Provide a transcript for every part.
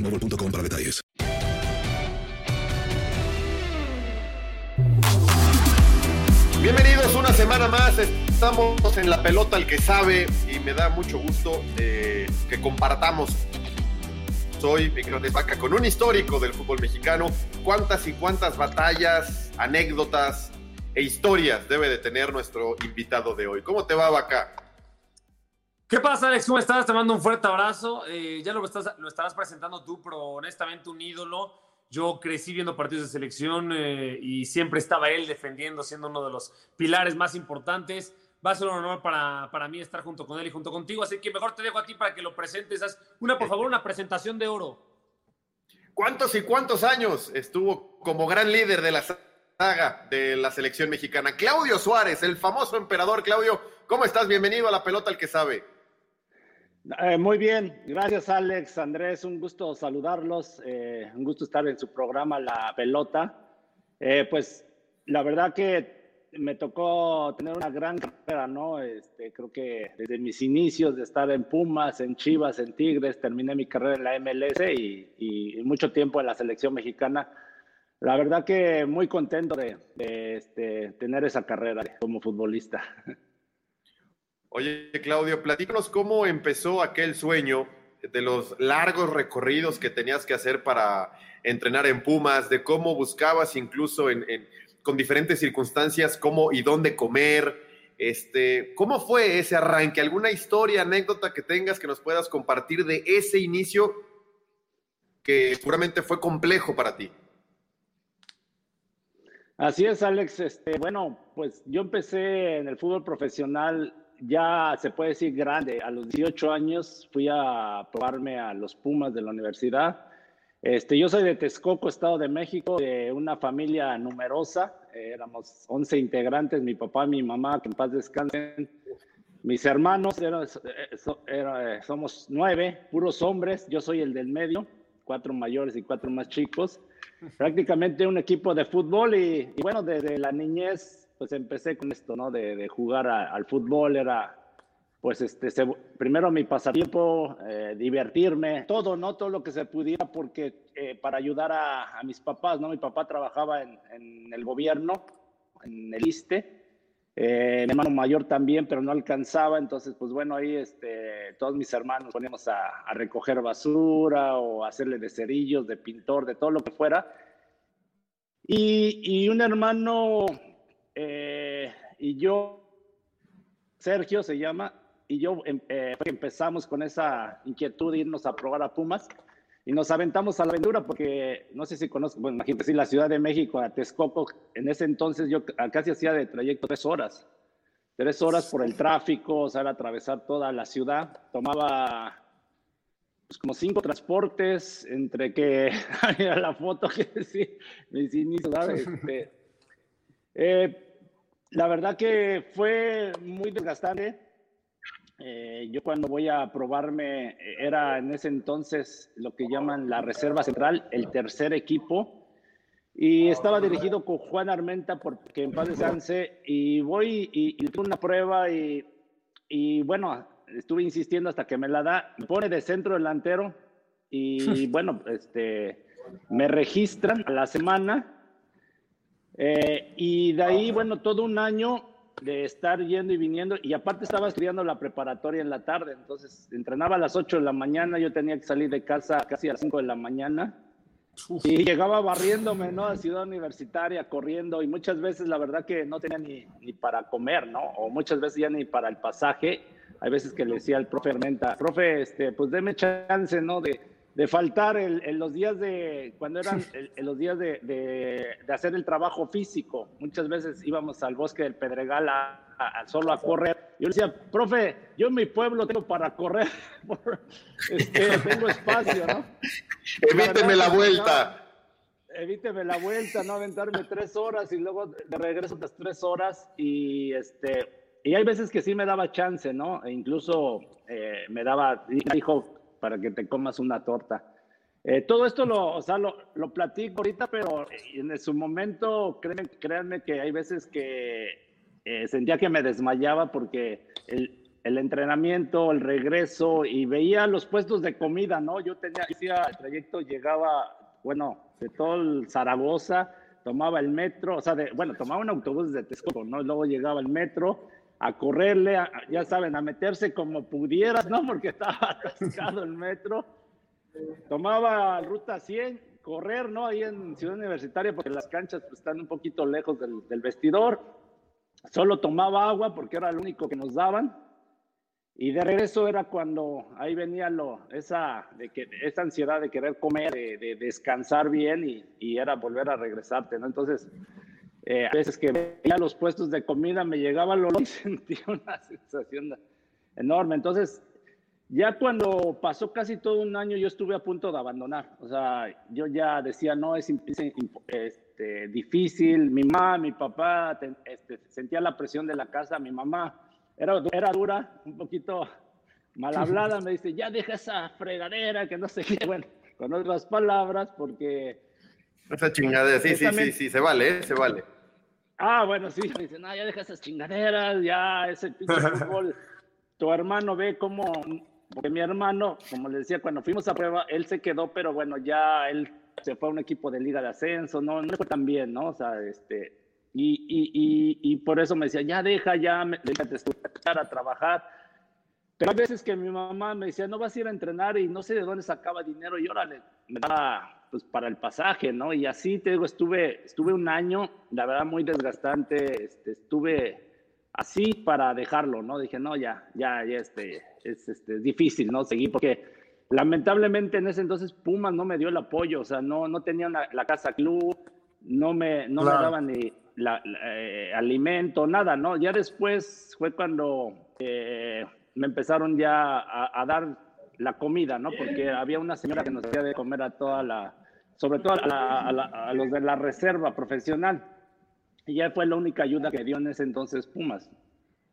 boostmobile.com para detalles. Bienvenidos una semana más. Estamos en la pelota el que sabe y me da mucho gusto eh, que compartamos. Soy Miguel de Vaca con un histórico del fútbol mexicano. Cuántas y cuántas batallas, anécdotas e historias debe de tener nuestro invitado de hoy. ¿Cómo te va, Vaca? ¿Qué pasa, Alex? ¿Cómo estás? Te mando un fuerte abrazo. Eh, ya lo, estás, lo estarás presentando tú, pero honestamente un ídolo. Yo crecí viendo partidos de selección eh, y siempre estaba él defendiendo, siendo uno de los pilares más importantes. Va a ser un honor para, para mí estar junto con él y junto contigo, así que mejor te dejo a ti para que lo presentes. Haz una, por favor, una presentación de oro. ¿Cuántos y cuántos años estuvo como gran líder de la saga de la selección mexicana? Claudio Suárez, el famoso emperador. Claudio, ¿cómo estás? Bienvenido a la pelota el que sabe. Eh, muy bien, gracias Alex, Andrés, un gusto saludarlos, eh, un gusto estar en su programa La Pelota. Eh, pues la verdad que me tocó tener una gran carrera, ¿no? Este, creo que desde mis inicios de estar en Pumas, en Chivas, en Tigres, terminé mi carrera en la MLS y, y mucho tiempo en la selección mexicana. La verdad que muy contento de, de este, tener esa carrera como futbolista. Oye, Claudio, platícanos cómo empezó aquel sueño de los largos recorridos que tenías que hacer para entrenar en Pumas, de cómo buscabas incluso en, en, con diferentes circunstancias cómo y dónde comer. Este, ¿Cómo fue ese arranque? ¿Alguna historia, anécdota que tengas que nos puedas compartir de ese inicio que seguramente fue complejo para ti? Así es, Alex. Este, bueno, pues yo empecé en el fútbol profesional ya se puede decir grande. A los 18 años fui a probarme a los Pumas de la universidad. Este, yo soy de Texcoco, Estado de México, de una familia numerosa. Eh, éramos 11 integrantes, mi papá, mi mamá, que en paz descansen. Mis hermanos, era, somos nueve, puros hombres. Yo soy el del medio, cuatro mayores y cuatro más chicos. Prácticamente un equipo de fútbol y, y bueno, desde la niñez pues empecé con esto, ¿no? De, de jugar al fútbol, era, pues, este, primero mi pasatiempo, eh, divertirme, todo, ¿no? Todo lo que se pudiera, porque eh, para ayudar a, mis papás, ¿no? Mi papá trabajaba en, el gobierno, en el ISTE, eh, mi hermano mayor también, pero no alcanzaba, entonces, pues bueno, ahí este, todos mis hermanos poníamos a, a recoger basura o hacerle de cerillos, de pintor, de todo lo que fuera. Y, y un hermano eh, y yo, Sergio se llama, y yo em, eh, empezamos con esa inquietud de irnos a probar a Pumas y nos aventamos a la aventura porque no sé si conozco, bueno, imagínate, si la Ciudad de México a Texcoco, en ese entonces yo casi hacía de trayecto tres horas, tres horas por el tráfico, o sea, era atravesar toda la ciudad, tomaba pues, como cinco transportes entre que había la foto que sí, mis inicios, ¿sabes? Este, eh, la verdad que fue muy desgastante. Eh, yo cuando voy a probarme, era en ese entonces lo que llaman la Reserva Central, el tercer equipo, y estaba dirigido con Juan Armenta, porque en paz descanse, y voy y, y tuve una prueba y, y bueno, estuve insistiendo hasta que me la da, me pone de centro delantero y bueno, este, me registran a la semana eh, y de ahí, bueno, todo un año de estar yendo y viniendo, y aparte estaba estudiando la preparatoria en la tarde, entonces entrenaba a las 8 de la mañana, yo tenía que salir de casa casi a las 5 de la mañana, y llegaba barriéndome, ¿no? A Ciudad Universitaria, corriendo, y muchas veces la verdad que no tenía ni, ni para comer, ¿no? O muchas veces ya ni para el pasaje. Hay veces que le decía al profe Armenta, profe, este, pues deme chance, ¿no? De, de faltar en los días de, cuando eran en los días de, de, hacer el trabajo físico. Muchas veces íbamos al bosque del Pedregal a, solo a correr. Yo le decía, profe, yo en mi pueblo tengo para correr, este, tengo espacio, ¿no? Evíteme la, vuelta. evíteme la vuelta, no aventarme tres horas y luego de regreso otras tres horas y este y hay veces que sí me daba chance, ¿no? E incluso eh, me daba, dijo, para que te comas una torta. Eh, todo esto lo, o sea, lo, lo, platico ahorita, pero en su momento, créanme, créanme que hay veces que eh, sentía que me desmayaba porque el, el, entrenamiento, el regreso y veía los puestos de comida, ¿no? Yo tenía, el trayecto, llegaba, bueno, de todo el Zaragoza, tomaba el metro, o sea, de, bueno, tomaba un autobús de Texcoco, ¿no? Luego llegaba el metro a correrle, ya saben, a meterse como pudieras, ¿no? Porque estaba atascado el metro. Tomaba ruta 100, correr, ¿no? Ahí en Ciudad Universitaria, porque las canchas pues, están un poquito lejos del, vestidor. Solo tomaba agua porque era lo único que nos daban. Y de regreso era cuando ahí venía lo, esa, de que, esa ansiedad de querer comer, de, de descansar bien y, era volver a regresarte, ¿no? Entonces, eh, a veces que veía los puestos de comida, me llegaba el olor y sentía una sensación enorme. Entonces, ya cuando pasó casi todo un año, yo estuve a punto de abandonar. O sea, yo ya decía, no, es este, difícil. Mi mamá, mi papá, este, sentía la presión de la casa. Mi mamá era, era dura, un poquito mal hablada. Me dice, ya deja esa fregadera, que no sé qué. Bueno, con otras palabras, porque... Esa chingadera, sí, sí, sí, sí, se vale, ¿eh? se vale. Ah, bueno, sí, me dicen, ah, ya deja esas chingaderas, ya ese piso de fútbol. tu hermano ve cómo, porque mi hermano, como le decía, cuando fuimos a prueba, él se quedó, pero bueno, ya él se fue a un equipo de liga de ascenso, no, no fue tan bien, ¿no? O sea, este, y, y, y, y por eso me decía, ya deja, ya, déjate estudiar, a trabajar. Pero hay veces que mi mamá me decía, no vas a ir a entrenar y no sé de dónde sacaba dinero y órale, me daba pues para el pasaje, ¿no? Y así te digo, estuve, estuve un año, la verdad muy desgastante, este, estuve así para dejarlo, ¿no? Dije, no, ya, ya, ya, este, es, este, difícil, ¿no? Seguir, porque lamentablemente en ese entonces Pumas no me dio el apoyo, o sea, no, no tenía la casa club, no me, no me daban ni la, eh, alimento, nada, ¿no? Ya después fue cuando eh, me empezaron ya a, a dar la comida, ¿no? Porque había una señora que nos hacía de comer a toda la, sobre todo a, los de la reserva profesional. Y ya fue la única ayuda que dio en ese entonces Pumas.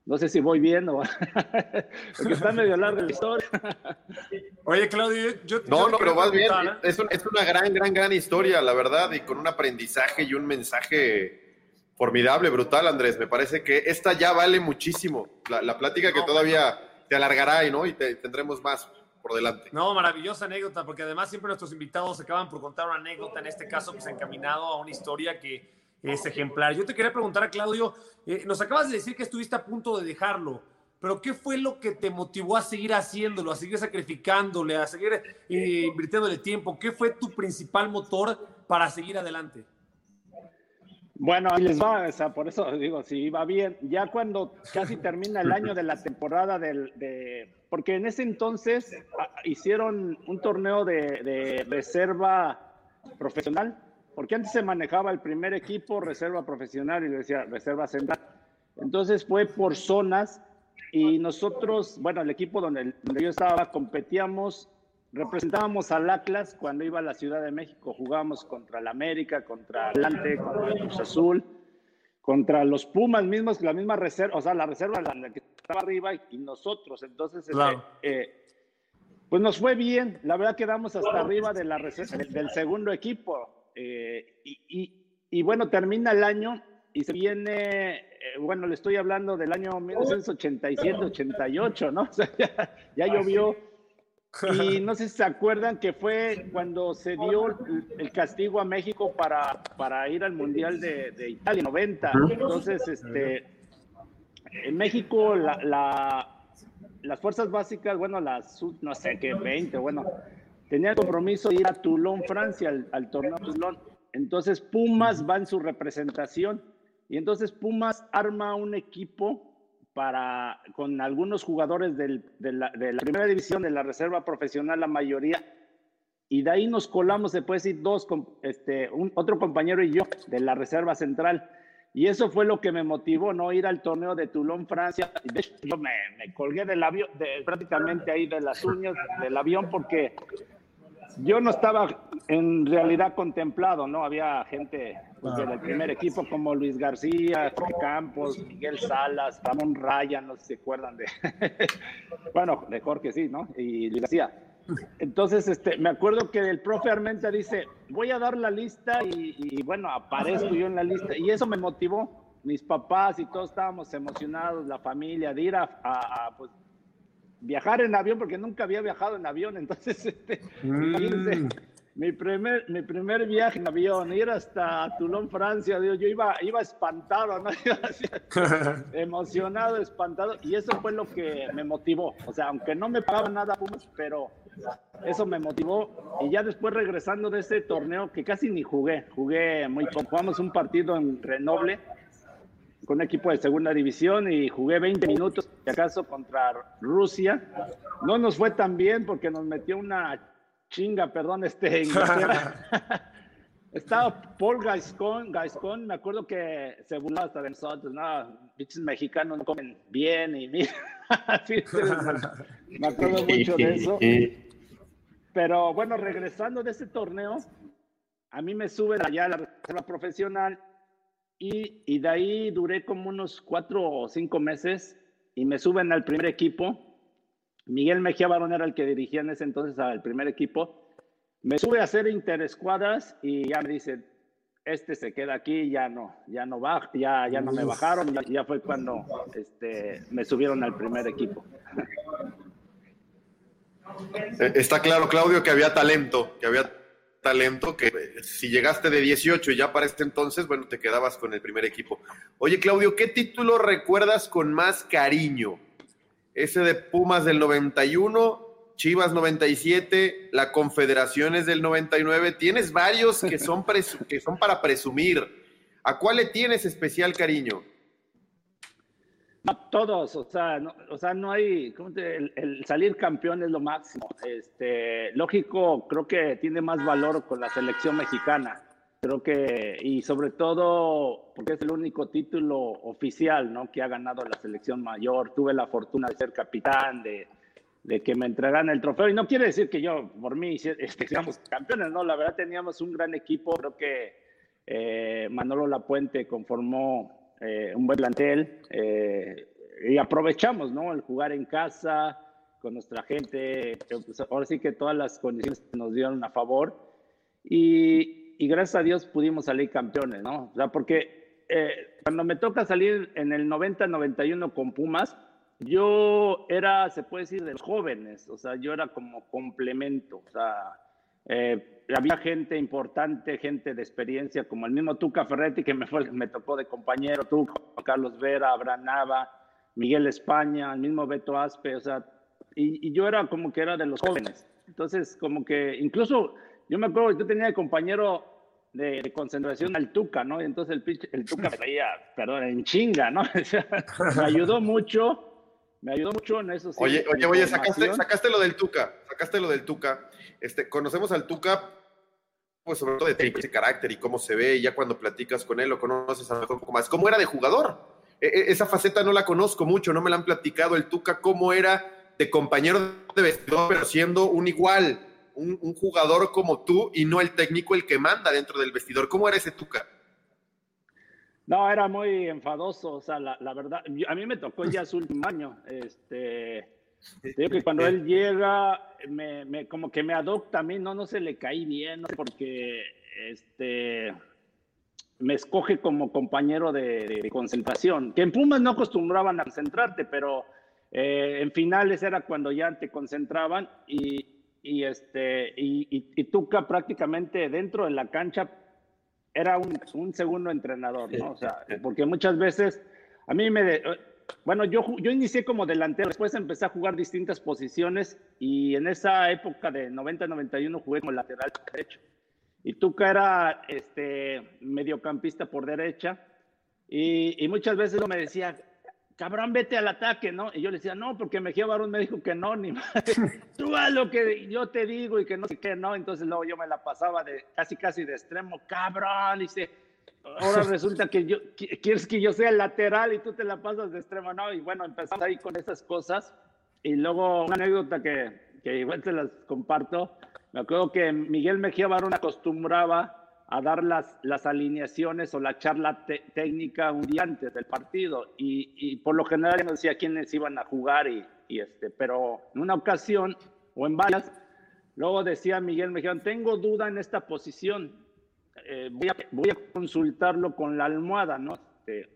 No sé si voy bien o porque está medio larga la historia. Oye, Claudio, yo, No, no, pero vas bien. Es, es, una gran, gran, gran historia, la verdad, y con un aprendizaje y un mensaje formidable, brutal, Andrés. Me parece que esta ya vale muchísimo. La, la plática que todavía te alargará y, ¿no? y te, tendremos más por delante. No, maravillosa anécdota, porque además siempre nuestros invitados acaban por contar una anécdota, en este caso, pues encaminado a una historia que es ejemplar. Yo te quería preguntar a Claudio, eh, nos acabas de decir que estuviste a punto de dejarlo, pero ¿qué fue lo que te motivó a seguir haciéndolo, a seguir sacrificándole, a seguir eh, invirtiéndole tiempo? ¿Qué fue tu principal motor para seguir adelante? Bueno, ahí les va, o sea, por eso digo, si iba bien, ya cuando casi termina el año de la temporada del, de, porque en ese entonces ah, hicieron un torneo de, reserva profesional, porque antes se manejaba el primer equipo, reserva profesional y decía reserva central. Entonces fue por zonas y nosotros, bueno, el equipo donde, donde yo estaba, competíamos representábamos al Atlas cuando iba a la Ciudad de México, jugábamos contra el América, contra Atlante, contra el Cruz Azul, contra los Pumas mismos, la misma reserva, o sea, la reserva la que estaba arriba y, nosotros. Entonces, este, eh, pues nos fue bien. La verdad quedamos hasta arriba de la del, segundo equipo. Eh, y, bueno, termina el año y se viene, eh, bueno, le estoy hablando del año 1987-88, ¿no? O sea, ya, ya llovió y no sé si se acuerdan que fue cuando se dio el castigo a México para, para ir al Mundial de, de Italia 90. Entonces, este, en México la, las fuerzas básicas, bueno, las, no sé qué, 20, bueno, tenía el compromiso de ir a Toulon, Francia, al, al torneo Toulon. Entonces Pumas va en su representación y entonces Pumas arma un equipo para, con algunos jugadores de, la, primera división de la reserva profesional, la mayoría, y de ahí nos colamos, se puede decir, dos, este, otro compañero y yo de la reserva central. Y eso fue lo que me motivó, ¿no? Ir al torneo de Toulon, Francia. Yo me, colgué del avión, prácticamente ahí de las uñas del avión, porque yo no estaba en realidad contemplado, ¿no? Había gente pues, del primer equipo como Luis García, Campos, Miguel Salas, Ramón Raya, no sé si se acuerdan de. bueno, de Jorge sí, ¿no? Y Luis García. Entonces, este, me acuerdo que el profe Armenta dice: Voy a dar la lista y, bueno, aparezco yo en la lista. Y eso me motivó. Mis papás y todos estábamos emocionados, la familia, de ir a, pues, viajar en avión, porque nunca había viajado en avión, entonces, este, mm. Mi, primer, mi primer viaje en avión, ir hasta Toulon, Francia, yo iba, iba espantado, ¿no? emocionado, espantado, y eso fue lo que me motivó, o sea, aunque no me pagaba nada, pero eso me motivó, y ya después regresando de ese torneo, que casi ni jugué, jugué muy poco, jugamos un partido en Renoble, con un equipo de segunda división y jugué 20 minutos, si acaso, contra Rusia. No nos fue tan bien porque nos metió una chinga, perdón, este Inglaterra. Estaba Paul Gascon, Gascon, me acuerdo que se burlaba hasta de nosotros, no, bichos mexicanos no comen bien y mira, me acuerdo mucho de eso. Pero bueno, regresando de ese torneo, a mí me suben allá a la reserva profesional y, de ahí duré como unos cuatro o cinco meses y me suben al primer equipo. Miguel Mejía Barón era el que dirigía en ese entonces al primer equipo. Me sube a hacer interescuadras y ya me dice, este se queda aquí, ya no, ya no va, ya, ya no me bajaron, ya, ya fue cuando este, me subieron al primer equipo. Eh, está claro, Claudio, que había talento, que había talento que si llegaste de 18 y ya para este entonces, bueno, te quedabas con el primer equipo. Oye, Claudio, ¿qué título recuerdas con más cariño? Ese de Pumas del 91, Chivas 97, la Confederación es del 99. Tienes varios que son, que son para presumir. ¿A cuál le tienes especial cariño? todos, o sea, no, o sea, no hay, el, salir campeón es lo máximo. Este, lógico, creo que tiene más valor con la selección mexicana. Creo que, y sobre todo, porque es el único título oficial, ¿no? Que ha ganado la selección mayor. Tuve la fortuna de ser capitán, de, de que me entregaran el trofeo. Y no quiere decir que yo, por mí, este, seamos campeones, ¿no? La verdad teníamos un gran equipo. Creo que eh, Manolo Lapuente conformó eh, un buen plantel eh, y aprovechamos, ¿no? El jugar en casa con nuestra gente. Pues, ahora sí que todas las condiciones nos dieron a favor y, y gracias a Dios pudimos salir campeones, ¿no? O sea, porque eh, cuando me toca salir en el 90-91 con Pumas, yo era, se puede decir, de los jóvenes, o sea, yo era como complemento, o sea, eh, había gente importante, gente de experiencia, como el mismo Tuca Ferretti, que me, fue, me tocó de compañero, tú, Carlos Vera, Abraham Nava, Miguel España, el mismo Beto Aspe, o sea, y, yo era como que era de los jóvenes. Entonces, como que incluso yo me acuerdo que yo tenía de compañero de, concentración al Tuca, ¿no? Y entonces el, el Tuca me veía, perdón, en chinga, ¿no? me ayudó mucho, me ayudó mucho en eso. oye, oye, oye, sacaste, sacaste lo del Tuca, sacaste lo del Tuca. Este, conocemos al Tuca, pues sobre todo de ese carácter y cómo se ve, y ya cuando platicas con él lo conoces a lo mejor un poco más. ¿Cómo era de jugador? E, e, esa faceta no la conozco mucho, no me la han platicado el Tuca, cómo era de compañero de vestidor, pero siendo un igual un, jugador como tú y no el técnico el que manda dentro del vestidor. ¿Cómo era ese Tuca? No, era muy enfadoso, o sea, la, verdad, a mí me tocó ya su último año, este, digo que cuando él llega, me, como que me adopta a mí, no, no se le caí bien, porque, este, me escoge como compañero de, concentración, que en Pumas no acostumbraban a concentrarte, pero eh, en finales era cuando ya te concentraban y, y, este, y, y, Tuca prácticamente dentro de la cancha era un, un, segundo entrenador, ¿no? O sea, porque muchas veces a mí me... bueno, yo, yo inicié como delantero, después empecé a jugar distintas posiciones y en esa época de 90-91 jugué como lateral derecho. Y Tuca era este, mediocampista por derecha y, y muchas veces me decía, cabrón, vete al ataque, ¿no? Y yo le decía, no, porque Mejía Barón me dijo que no, ni madre. Tú haz lo que yo te digo y que no sé qué, ¿no? Entonces luego yo me la pasaba de casi, casi de extremo, cabrón, y dice, ahora resulta que yo, quieres que yo sea el lateral y tú te la pasas de extremo, ¿no? Y bueno, empezamos ahí con esas cosas. Y luego una anécdota que, que igual te las comparto, me acuerdo que Miguel Mejía Barón acostumbraba a dar las, las alineaciones o la charla técnica un día antes del partido y, y por lo general no decía quiénes iban a jugar y, y, este, pero en una ocasión o en varias, luego decía Miguel Mejía, tengo duda en esta posición, eh, voy, a, voy, a, consultarlo con la almohada, ¿no? Este,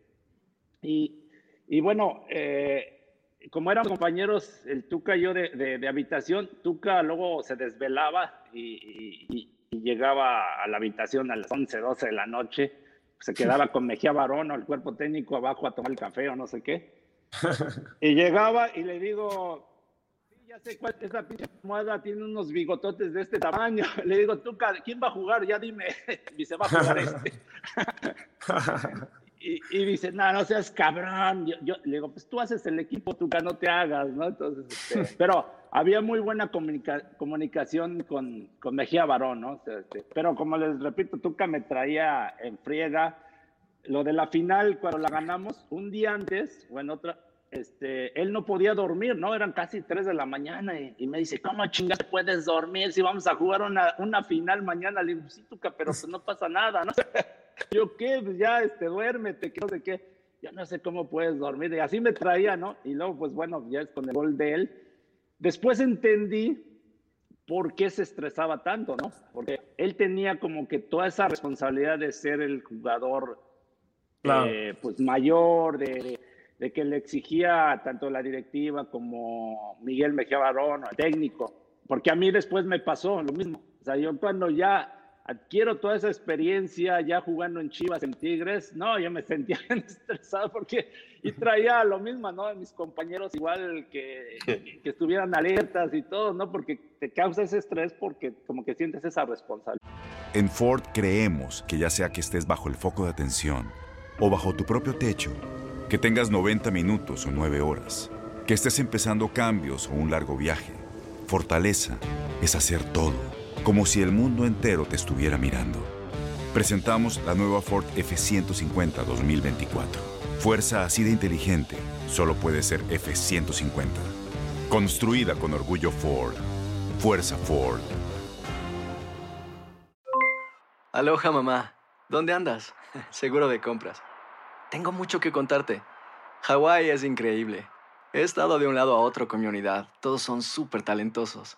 y, y, bueno, eh, como éramos compañeros, el Tuca y yo de, de, de habitación, Tuca luego se desvelaba y, y llegaba a la habitación a las 11, 12 de la noche, se quedaba con Mejía Barón o el cuerpo técnico abajo a tomar el café o no sé qué. Y llegaba y le digo, sí, ya sé cuál, esa pinche almohada tiene unos bigototes de este tamaño. Le digo, tú, ¿quién va a jugar? Ya dime. Y se va a jugar este. Y, dice, no, no seas cabrón. Yo, le digo, pues tú haces el equipo, tú no te hagas, ¿no? Entonces, este, pero había muy buena comunicación con, con, Mejía Barón, ¿no? Este, pero como les repito, Tuca me traía en friega. Lo de la final, cuando la ganamos, un día antes, o en otra, este, él no podía dormir, ¿no? Eran casi 3 de la mañana y, me dice, ¿cómo chingas puedes dormir si vamos a jugar una, una final mañana? Le digo, sí, Tuca, pero pues no pasa nada, ¿no? Yo, ¿qué? Pues ya, este, duérmete, que no sé qué. Yo no sé cómo puedes dormir. Y así me traía, ¿no? Y luego, pues bueno, ya es con el gol de él. Después entendí por qué se estresaba tanto, ¿no? Porque él tenía como que toda esa responsabilidad de ser el jugador eh, pues mayor, de, de, que le exigía tanto la directiva como Miguel Mejía Barón, el técnico, porque a mí después me pasó lo mismo. O sea, yo cuando ya adquiero toda esa experiencia ya jugando en Chivas, en Tigres, no, yo me sentía estresado porque y traía lo mismo, ¿no? Mis compañeros igual que, que estuvieran alertas y todo, ¿no? Porque te causa ese estrés porque como que sientes esa responsabilidad. En Ford creemos que ya sea que estés bajo el foco de atención o bajo tu propio techo, que tengas 90 minutos o 9 horas, que estés empezando cambios o un largo viaje, fortaleza es hacer todo como si el mundo entero te estuviera mirando. Presentamos la nueva Ford F150 2024. Fuerza así de inteligente solo puede ser F150. Construida con orgullo Ford. Fuerza Ford. Aloha mamá. ¿Dónde andas? Seguro de compras. Tengo mucho que contarte. Hawái es increíble. He estado de un lado a otro con mi unidad. Todos son súper talentosos.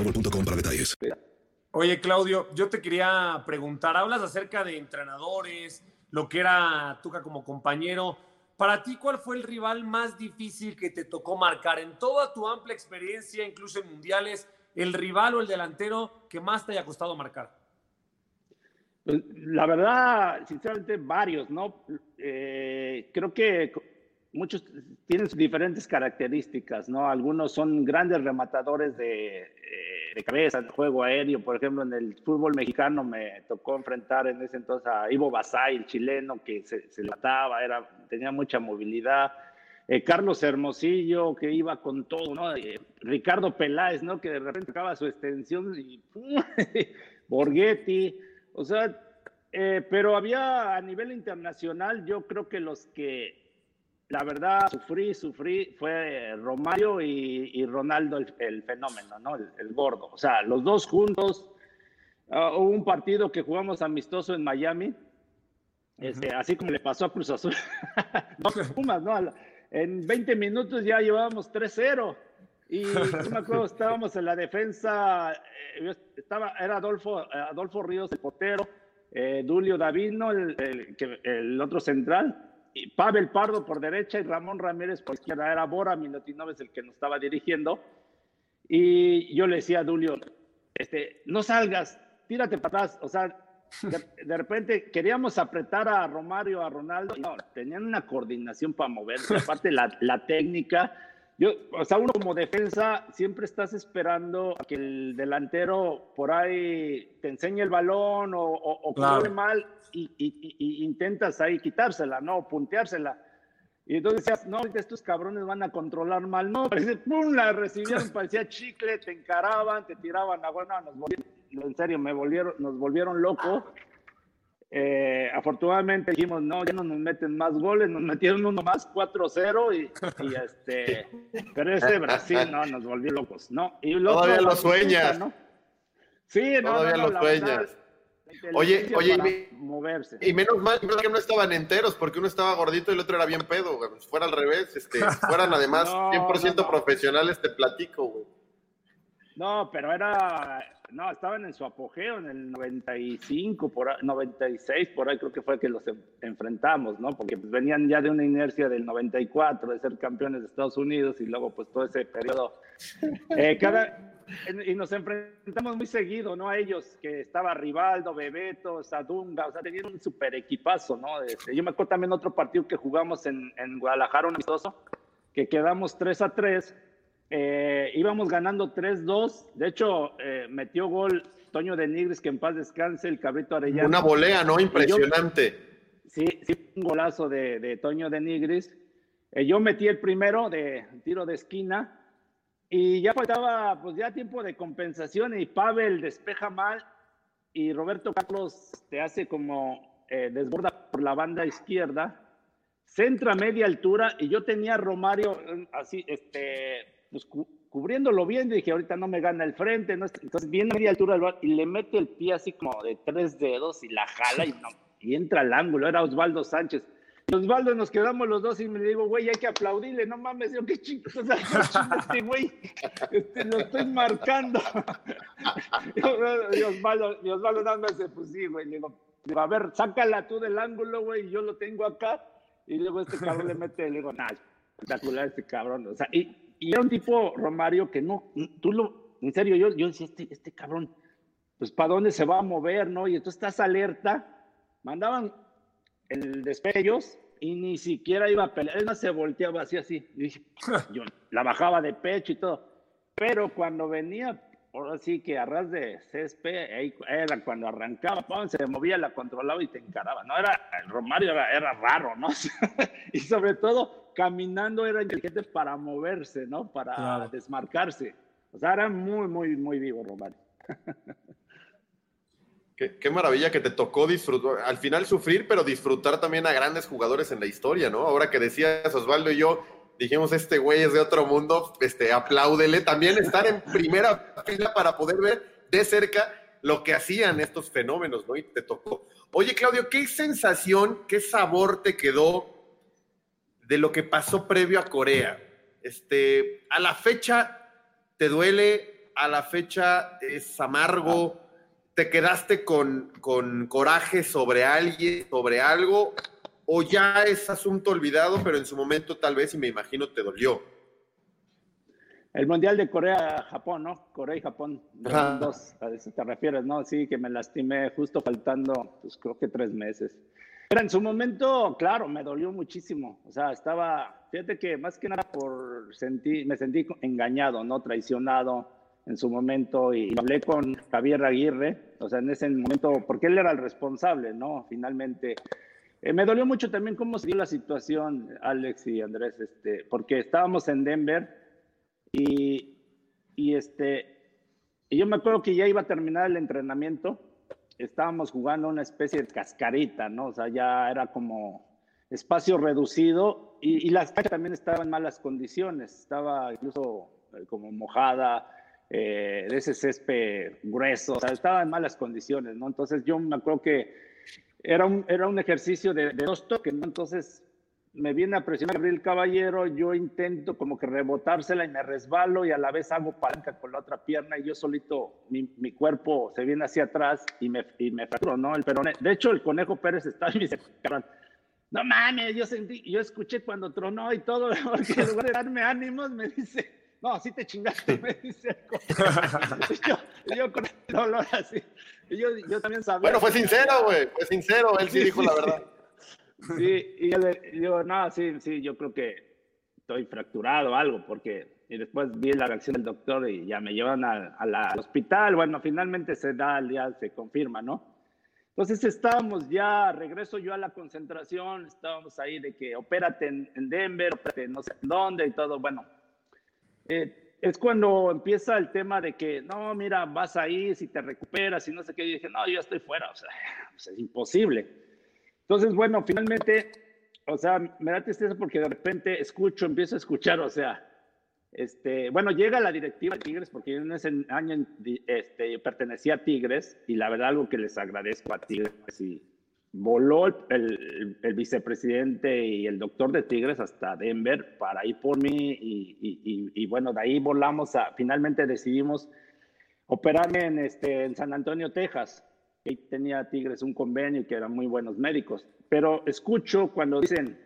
boostmobile.com para detalles. Oye, Claudio, yo te quería preguntar, hablas acerca de entrenadores, lo que era Tuca como compañero. Para ti, ¿cuál fue el rival más difícil que te tocó marcar en toda tu amplia experiencia, incluso en mundiales, el rival o el delantero que más te haya costado marcar? Pues, la verdad, sinceramente, varios, ¿no? Eh, creo que muchos tienen diferentes características, ¿no? Algunos son grandes rematadores de, eh, de cabeza, de juego aéreo. Por ejemplo, en el fútbol mexicano me tocó enfrentar en ese entonces a Ivo Basay, el chileno, que se, se mataba, era, tenía mucha movilidad. Eh, Carlos Hermosillo, que iba con todo, ¿no? Eh, Ricardo Peláez, ¿no? Que de repente acaba su extensión y Borghetti, o sea, pero había a nivel internacional, yo creo que los que la verdad, sufrí, sufrí, fue Romario y, y Ronaldo el, el, fenómeno, ¿no? El, el, gordo. O sea, los dos juntos. Uh, hubo un partido que jugamos amistoso en Miami, este, uh -huh. así como le pasó a Cruz Azul. no, Pumas, ¿no? En 20 minutos ya llevábamos 3-0. Y yo me acuerdo, estábamos en la defensa, eh, estaba, era Adolfo, Adolfo Ríos, el portero, eh, Dulio Davino, el, el, el otro central, y Pavel Pardo por derecha y Ramón Ramírez por izquierda. Era Bora Milutinoves el que nos estaba dirigiendo. Y yo le decía a Dulio, este, no salgas, tírate para atrás. O sea, de, repente queríamos apretar a Romario, a Ronaldo. No, tenían una coordinación para moverse. Aparte, la, la técnica. Yo, o sea, uno como defensa siempre estás esperando a que el delantero por ahí te enseñe el balón o, o, o claro. mal y, y, y, intentas ahí quitársela, ¿no? Punteársela. Y entonces decías, no, estos cabrones van a controlar mal. No, parece, pum, la recibieron, parecía chicle, te encaraban, te tiraban agua. No, nos volvieron, en serio, me volvieron, nos volvieron locos. Eh, afortunadamente dijimos, no, ya no nos meten más goles, nos metieron uno más, 4-0 y, y, este, pero ese Brasil, no, nos volvió locos, ¿no? Y Todavía lo sueñas. ¿no? Sí, no, Todavía no, no, lo sueñas. Verdad, Oye, oye, y, moverse. y menos mal que no estaban enteros, porque uno estaba gordito y el otro era bien pedo, güey. Fuera al revés, este, fueran además No, 100% no, no. profesionales, te platico, güey. No, pero era, no, estaban en su apogeo en el 95, por ahí, 96, por ahí creo que fue que los en- enfrentamos, ¿no? Porque pues, venían ya de una inercia del 94, de ser campeones de Estados Unidos y luego pues todo ese periodo. Eh, cada, y nos enfrentamos muy seguido, ¿no? A ellos, que estaba Rivaldo, Bebeto, Sadunga, o sea, tenían un super equipazo, ¿no? Este, yo me acuerdo también otro partido que jugamos en, en Guadalajara, un amistoso, que quedamos 3 a 3 eh, íbamos ganando 3-2. De hecho, eh, metió gol Toño de Nigris, que en paz descanse, el cabrito Arellano. Una volea, ¿no? Yo- Impresionante. sí, sí, un golazo de, de Toño de Nigris. Eh, yo metí el primero de tiro de esquina y ya faltaba, pues ya tiempo de compensación y Pavel despeja mal y Roberto Carlos te hace como eh, desborda por la banda izquierda, centra media altura y yo tenía a Romario así, este, pues cu- cubriéndolo bien, dije, ahorita no me gana el frente, ¿no? entonces viene a media altura del bar y le mete el pie así como de tres dedos y la jala y, no, y entra al ángulo, era Osvaldo Sánchez. Osvaldo nos quedamos los dos y me digo, güey, hay que aplaudirle, no mames, yo qué chingos, o sea, este güey, este, lo estoy marcando. y Osvaldo, y Osvaldo nada más se pues sí, güey, le digo, a ver, sácala tú del ángulo, güey, yo lo tengo acá, y luego este cabrón le mete, le digo, nah, espectacular este cabrón, o sea, y, y era un tipo, Romario, que no, tú lo, en serio, yo, yo decía, este, este cabrón, pues, ¿para dónde se va a mover, no? Y entonces estás alerta, mandaban el despellos y ni siquiera iba a pelear, él no se volteaba así, así, y dije, yo la bajaba de pecho y todo, pero cuando venía, ahora sí que a ras de césped, ahí era cuando arrancaba, ¡pum! se movía, la controlaba y te encaraba. No era, el Romario era, era raro, ¿no? y sobre todo, caminando era inteligente para moverse, ¿no? Para Claro. desmarcarse. O sea, era muy, muy, muy vivo Romario. Qué, qué maravilla que te tocó disfrutar, al final sufrir, pero disfrutar también a grandes jugadores en la historia, ¿no? Ahora que decías Osvaldo y yo, dijimos, este güey es de otro mundo, este, apláudele. También estar en primera fila para poder ver de cerca lo que hacían estos fenómenos, ¿no? Y te tocó. Oye, Claudio, ¿qué sensación, qué sabor te quedó de lo que pasó previo a Corea? Este, a la fecha, ¿te duele? A la fecha es amargo. ¿Te quedaste con, con coraje sobre alguien, sobre algo? ¿O ya es asunto olvidado, pero en su momento tal vez, y me imagino, te dolió? El Mundial de Corea-Japón, ¿no? Corea y Japón. 2002, a eso te refieres, ¿no? Sí, que me lastimé justo faltando, pues creo que tres meses. En su momento, claro, me dolió muchísimo. O sea, estaba, fíjate que más que nada por sentir, me sentí engañado, ¿no? Traicionado en su momento y hablé con Javier Aguirre, o sea, en ese momento, porque él era el responsable, ¿no? Finalmente. Eh, me dolió mucho también cómo se dio la situación, Alex y Andrés, este, porque estábamos en Denver y, y este, y yo me acuerdo que ya iba a terminar el entrenamiento, estábamos jugando una especie de cascarita, ¿no? O sea, ya era como espacio reducido y, y la cancha también estaba en malas condiciones, estaba incluso eh, como mojada, eh, de ese césped grueso, o sea, estaba en malas condiciones, ¿no? Entonces yo me acuerdo que era un, era un ejercicio de, de dos toques, ¿no? Entonces me viene a presionar Gabriel Caballero, yo intento como que rebotársela y me resbalo y a la vez hago palanca con la otra pierna y yo solito, mi, mi cuerpo se viene hacia atrás y me, y me fracturo, ¿no? El peroné. De hecho, el Conejo Pérez estaba y me dice, "Cabrón, no mames, yo sentí, yo escuché cuando tronó y todo, porque en lugar de darme ánimos me dice, no, sí te chingaste, me dice. el Conejo. Y yo, con el dolor así. Y yo, yo también sabía. Bueno, fue sincero, güey, fue sincero, él sí, dijo la verdad. Sí, y yo le digo, no, sí, sí, yo creo que estoy fracturado o algo, porque y después vi la reacción del doctor y ya me llevan a- a la- al hospital. Bueno, finalmente se da, ya se confirma, ¿no? Entonces estábamos ya, regreso yo a la concentración, estábamos ahí de que opérate en, en Denver, opérate no sé dónde y todo. Bueno, eh, es cuando empieza el tema de que, no, mira, vas ahí, si te recuperas y no sé qué. Y dije, no, yo estoy fuera, o sea, pues es imposible. Entonces, bueno, finalmente, o sea, me da tristeza porque de repente escucho, empiezo a escuchar, o sea, este, bueno, llega la directiva de Tigres porque yo en ese año este, pertenecía a Tigres y la verdad algo que les agradezco a Tigres y voló el, el- el vicepresidente y el doctor de Tigres hasta Denver para ir por mí y, y- y- y bueno, de ahí volamos a, finalmente decidimos operarme en, este, en San Antonio, Texas. Ahí tenía Tigres un convenio y que eran muy buenos médicos. Pero escucho cuando dicen,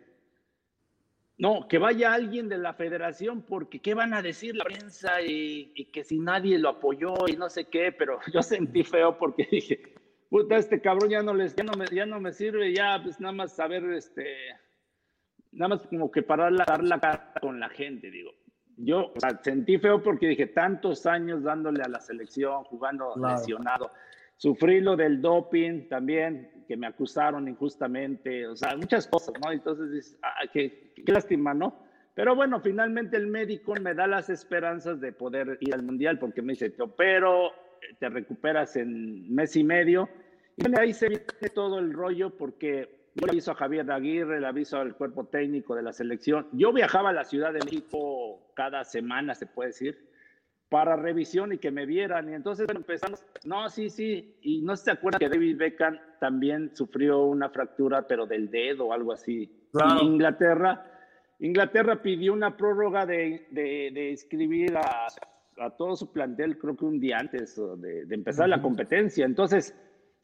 no, que vaya alguien de la federación porque qué van a decir la prensa y, y que si nadie lo apoyó y no sé qué, pero yo sentí feo porque dije, puta, este cabrón ya no, les, ya no, me, ya no me sirve, ya pues nada más saber, este, nada más como que para la- dar la cara con la gente, digo. Yo o sea, sentí feo porque dije, tantos años dándole a la selección, jugando Claro. lesionado. Sufrí lo del doping también, que me acusaron injustamente, o sea, muchas cosas, ¿no? Entonces ah, qué, lástima, ¿no? Pero bueno, finalmente el médico me da las esperanzas de poder ir al mundial porque me dice, te opero, te recuperas en mes y medio. Y ahí se viene todo el rollo porque yo le aviso a Javier Aguirre, le aviso al cuerpo técnico de la selección. Yo viajaba a la Ciudad de México cada semana, se puede decir, para revisión y que me vieran. Y entonces bueno, empezamos, no, sí, sí. Y no se acuerda que David Beckham también sufrió una fractura, pero del dedo o algo así. Claro. Y Inglaterra, Inglaterra pidió una prórroga de, de, de inscribir a, a todo su plantel, creo que un día antes de, de empezar la Ujú. competencia. Entonces,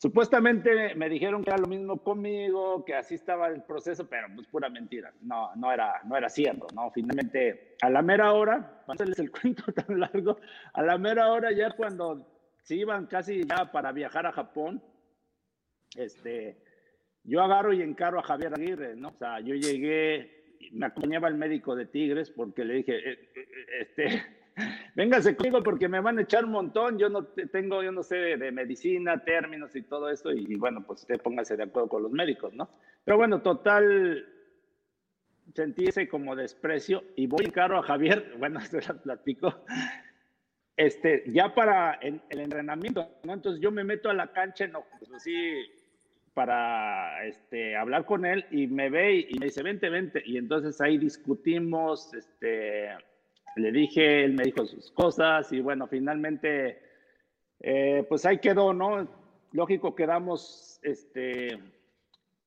supuestamente me dijeron que era lo mismo conmigo, que así estaba el proceso, pero pues pura mentira. No, no era, no era cierto, ¿no? Finalmente, a la mera hora, para hacerles el cuento tan largo, a la mera hora ya cuando se iban casi ya para viajar a Japón, este, yo agarro y encaro a Javier Aguirre, ¿no? O sea, yo llegué, me acompañaba el médico de Tigres porque le dije, "Eh, eh, este, véngase conmigo porque me van a echar un montón. Yo no tengo, yo no sé de, medicina, términos y todo esto. Y, bueno, pues usted póngase de acuerdo con los médicos, ¿no? Pero bueno, total, sentí ese como desprecio y voy en carro a Javier, bueno, se la platico, este, ya para el, entrenamiento, ¿no? Entonces yo me meto a la cancha, no, pues para este, hablar con él y me ve y me dice, vente, vente. Y entonces ahí discutimos, este, le dije, él me dijo sus cosas y bueno, finalmente, eh, pues ahí quedó, ¿no? Lógico, quedamos, este,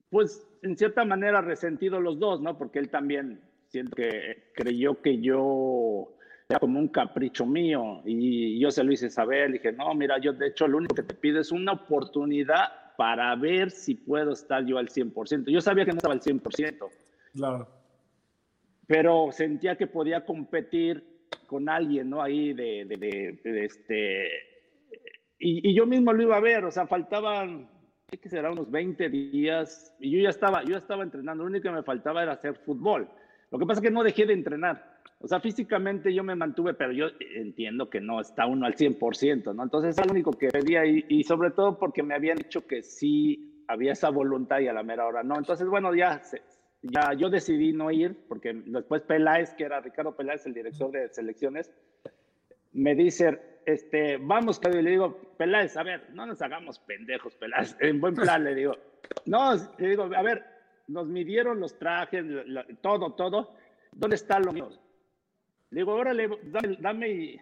pues en cierta manera resentidos los dos, ¿no? Porque él también siento que creyó que yo era como un capricho mío y yo se lo hice saber, le dije, no, mira, yo de hecho lo único que te pido es una oportunidad para ver si puedo estar yo al 100%. Yo sabía que no estaba al 100%. Claro pero sentía que podía competir con alguien, ¿no? Ahí de, de, este... Y, yo mismo lo iba a ver, o sea, faltaban, ¿qué será? Unos 20 días, y yo ya estaba, yo estaba entrenando, lo único que me faltaba era hacer fútbol. Lo que pasa es que no dejé de entrenar. O sea, físicamente yo me mantuve, pero yo entiendo que no está uno al 100%, ¿no? Entonces es lo único que pedía y, y sobre todo porque me habían dicho que sí había esa voluntad y a la mera hora no. Entonces, bueno, ya se, ya yo decidí no ir, porque después Peláez, que era Ricardo Peláez, el director de selecciones, me dice, este, vamos, y le digo, Peláez, a ver, no nos hagamos pendejos, Peláez, en buen plan le digo, no, le digo, a ver, nos midieron los trajes, todo, todo, ¿dónde está lo mío? Le digo, órale, dame, dame y,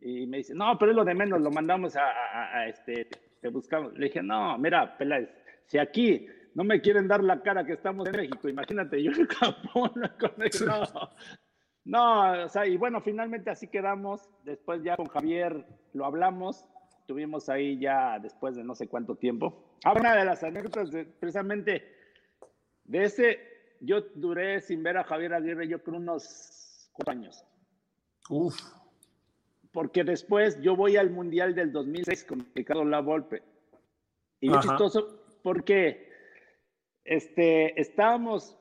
y, me dice, no, pero es lo de menos, lo mandamos a, a, a este, te buscamos. Le dije, no, mira, Peláez, si aquí no me quieren dar la cara que estamos en México. Imagínate, yo en Japón no, no, o sea, y bueno, finalmente así quedamos. Después ya con Javier lo hablamos. Tuvimos ahí ya después de no sé cuánto tiempo. Una de las anécdotas, precisamente de ese, yo duré sin ver a Javier Aguirre, yo creo unos cuatro años. Uf. Porque después yo voy al Mundial del 2006 con Ricardo Lavolpe. Y es chistoso porque este, estábamos,